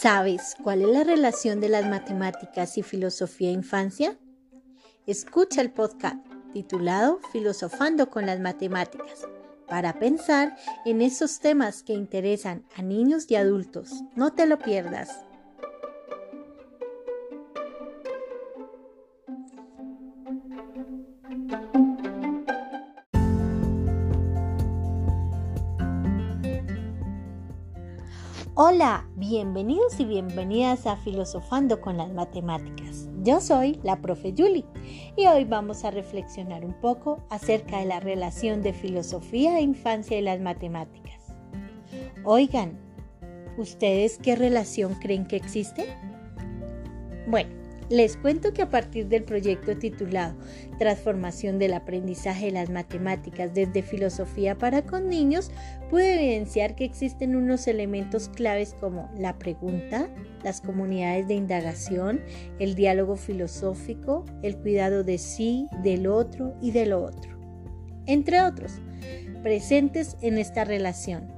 ¿Sabes cuál es la relación de las matemáticas y filosofía e infancia? Escucha el podcast titulado Filosofando con las matemáticas para pensar en esos temas que interesan a niños y adultos. No te lo pierdas. Hola, bienvenidos y bienvenidas a Filosofando con las Matemáticas. Yo soy la profe Julie y hoy vamos a reflexionar un poco acerca de la relación de filosofía e infancia y las matemáticas. Oigan, ¿ustedes qué relación creen que existe? Bueno, les cuento que a partir del proyecto titulado Transformación del aprendizaje de las matemáticas desde filosofía para con niños, pude evidenciar que existen unos elementos claves como la pregunta, las comunidades de indagación, el diálogo filosófico, el cuidado de sí, del otro y de lo otro, entre otros, presentes en esta relación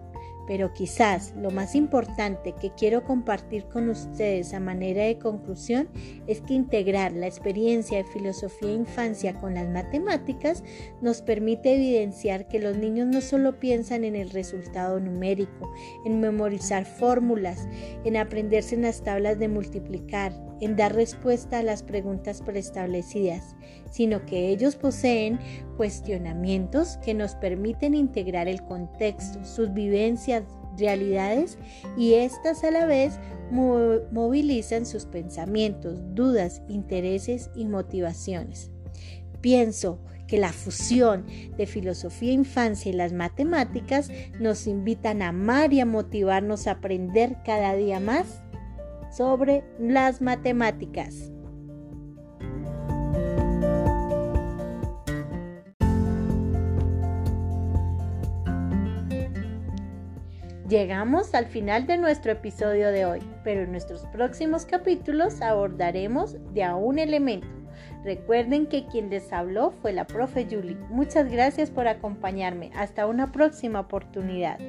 pero quizás lo más importante que quiero compartir con ustedes a manera de conclusión es que integrar la experiencia de filosofía e infancia con las matemáticas nos permite evidenciar que los niños no solo piensan en el resultado numérico, en memorizar fórmulas, en aprenderse en las tablas de multiplicar, en dar respuesta a las preguntas preestablecidas, sino que ellos poseen cuestionamientos que nos permiten integrar el contexto, sus vivencias, realidades y éstas a la vez movilizan sus pensamientos, dudas, intereses y motivaciones. Pienso que la fusión de filosofía, infancia y las matemáticas nos invitan a amar y a motivarnos a aprender cada día más sobre las matemáticas. Llegamos al final de nuestro episodio de hoy, pero en nuestros próximos capítulos abordaremos de a un elemento. Recuerden que quien les habló fue la profe Julie. Muchas gracias por acompañarme. Hasta una próxima oportunidad.